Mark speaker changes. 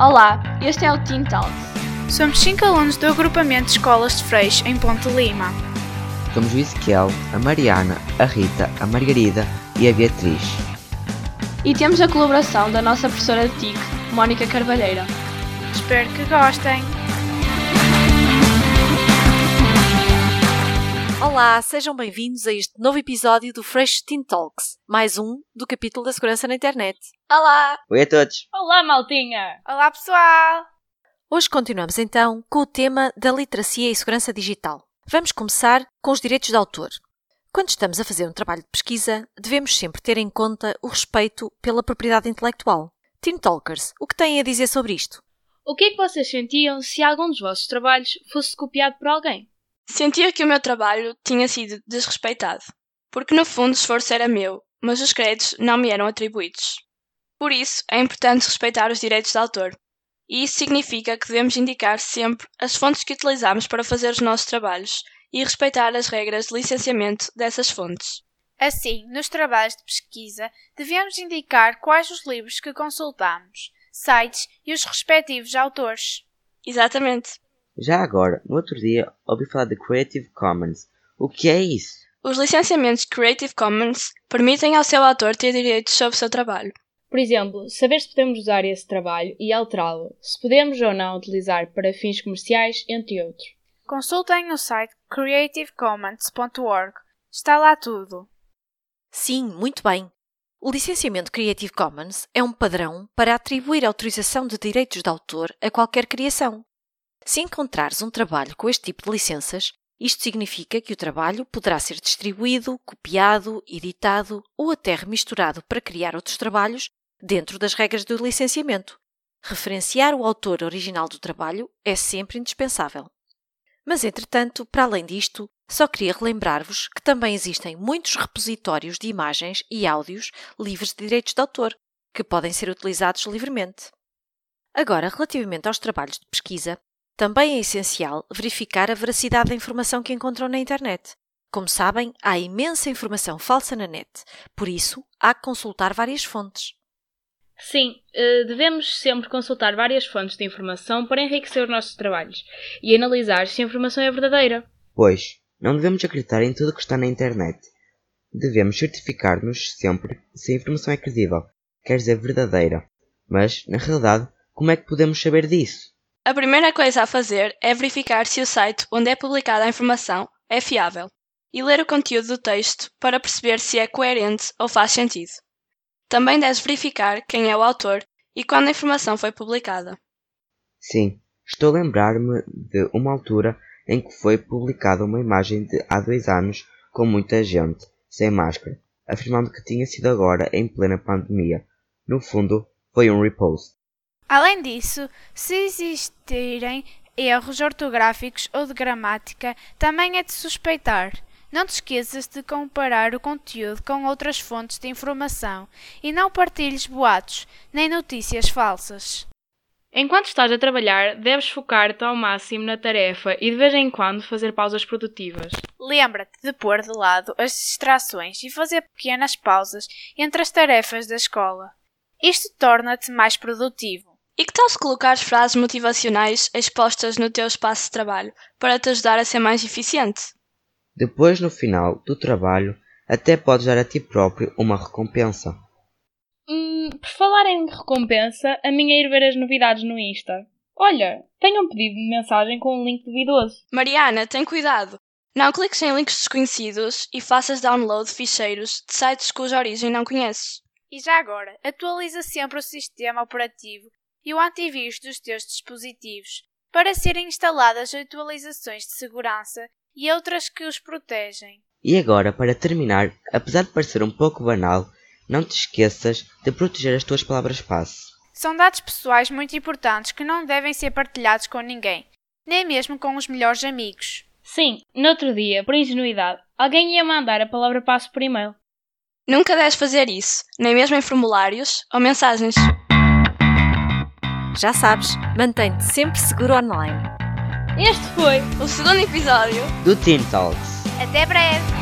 Speaker 1: Olá, este é o Teen Talks.
Speaker 2: Somos cinco alunos do agrupamento de escolas de Freixo em Ponte Lima.
Speaker 3: Somos o Ezequiel, a Mariana, a Rita, a Margarida e a Beatriz.
Speaker 1: E temos a colaboração da nossa professora de TIC, Mónica Carvalheira.
Speaker 2: Espero que gostem.
Speaker 4: Olá, sejam bem-vindos a este novo episódio do Fresh Teen Talks, mais um do capítulo da segurança na internet.
Speaker 1: Olá!
Speaker 3: Oi a todos!
Speaker 1: Olá, maltinha!
Speaker 2: Olá, pessoal!
Speaker 4: Hoje continuamos então com o tema da literacia e segurança digital. Vamos começar com os direitos de autor. Quando estamos a fazer um trabalho de pesquisa, devemos sempre ter em conta o respeito pela propriedade intelectual. Teen Talkers, o que têm a dizer sobre isto?
Speaker 5: O que é que vocês sentiam se algum dos vossos trabalhos fosse copiado por alguém?
Speaker 6: Sentia que o meu trabalho tinha sido desrespeitado, porque no fundo o esforço era meu, mas os créditos não me eram atribuídos. Por isso, é importante respeitar os direitos de autor, e isso significa que devemos indicar sempre as fontes que utilizamos para fazer os nossos trabalhos e respeitar as regras de licenciamento dessas fontes.
Speaker 2: Assim, nos trabalhos de pesquisa, devemos indicar quais os livros que consultamos, sites e os respectivos autores.
Speaker 6: Exatamente.
Speaker 3: Já agora, no outro dia, ouvi falar de Creative Commons. O que é isso?
Speaker 6: Os licenciamentos Creative Commons permitem ao seu autor ter direitos sobre o seu trabalho.
Speaker 5: Por exemplo, saber se podemos usar esse trabalho e alterá-lo, se podemos ou não utilizar para fins comerciais, entre outros.
Speaker 2: Consultem o site creativecommons.org. Está lá tudo.
Speaker 4: Sim, muito bem. O licenciamento Creative Commons é um padrão para atribuir autorização de direitos de autor a qualquer criação. Se encontrares um trabalho com este tipo de licenças, isto significa que o trabalho poderá ser distribuído, copiado, editado ou até remisturado para criar outros trabalhos dentro das regras do licenciamento. Referenciar o autor original do trabalho é sempre indispensável. Mas, entretanto, para além disto, só queria relembrar-vos que também existem muitos repositórios de imagens e áudios livres de direitos de autor, que podem ser utilizados livremente. Agora, relativamente aos trabalhos de pesquisa, também é essencial verificar a veracidade da informação que encontram na internet. Como sabem, há imensa informação falsa na net, por isso há que consultar várias fontes.
Speaker 5: Sim, eh, devemos sempre consultar várias fontes de informação para enriquecer os nossos trabalhos e analisar se a informação é verdadeira.
Speaker 3: Pois, não devemos acreditar em tudo que está na internet. Devemos certificar-nos sempre se a informação é credível, quer dizer verdadeira. Mas, na realidade, como é que podemos saber disso?
Speaker 6: A primeira coisa a fazer é verificar se o site onde é publicada a informação é fiável e ler o conteúdo do texto para perceber se é coerente ou faz sentido. Também deves verificar quem é o autor e quando a informação foi publicada.
Speaker 3: Sim, estou a lembrar-me de uma altura em que foi publicada uma imagem de há dois anos com muita gente, sem máscara, afirmando que tinha sido agora em plena pandemia. No fundo, foi um repost.
Speaker 2: Além disso, se existirem erros ortográficos ou de gramática, também é de suspeitar. Não te esqueças de comparar o conteúdo com outras fontes de informação e não partilhes boatos nem notícias falsas.
Speaker 5: Enquanto estás a trabalhar, deves focar-te ao máximo na tarefa e de vez em quando fazer pausas produtivas.
Speaker 2: Lembra-te de pôr de lado as distrações e fazer pequenas pausas entre as tarefas da escola. Isto torna-te mais produtivo.
Speaker 6: E que tal se colocares frases motivacionais expostas no teu espaço de trabalho para te ajudar a ser mais eficiente?
Speaker 3: Depois, no final do trabalho, até podes dar a ti próprio uma recompensa.
Speaker 5: Hum, por falar em recompensa, a minha é ir ver as novidades no Insta. Olha, tenho um pedido de mensagem com um link duvidoso.
Speaker 6: Mariana, tem cuidado! Não cliques em links desconhecidos e faças download de ficheiros de sites cuja origem não conheces.
Speaker 2: E já agora, atualiza sempre o sistema operativo e o antivírus dos teus dispositivos para serem instaladas atualizações de segurança e outras que os protegem.
Speaker 3: E agora, para terminar, apesar de parecer um pouco banal, não te esqueças de proteger as tuas palavras-passe.
Speaker 2: São dados pessoais muito importantes que não devem ser partilhados com ninguém, nem mesmo com os melhores amigos.
Speaker 5: Sim, no outro dia, por ingenuidade, alguém ia mandar a palavra passe por e-mail.
Speaker 6: Nunca deves fazer isso, nem mesmo em formulários ou mensagens.
Speaker 4: Já sabes, mantém-te sempre seguro online.
Speaker 5: Este foi
Speaker 6: O segundo episódio
Speaker 3: Do Teen Talks.
Speaker 2: Até breve!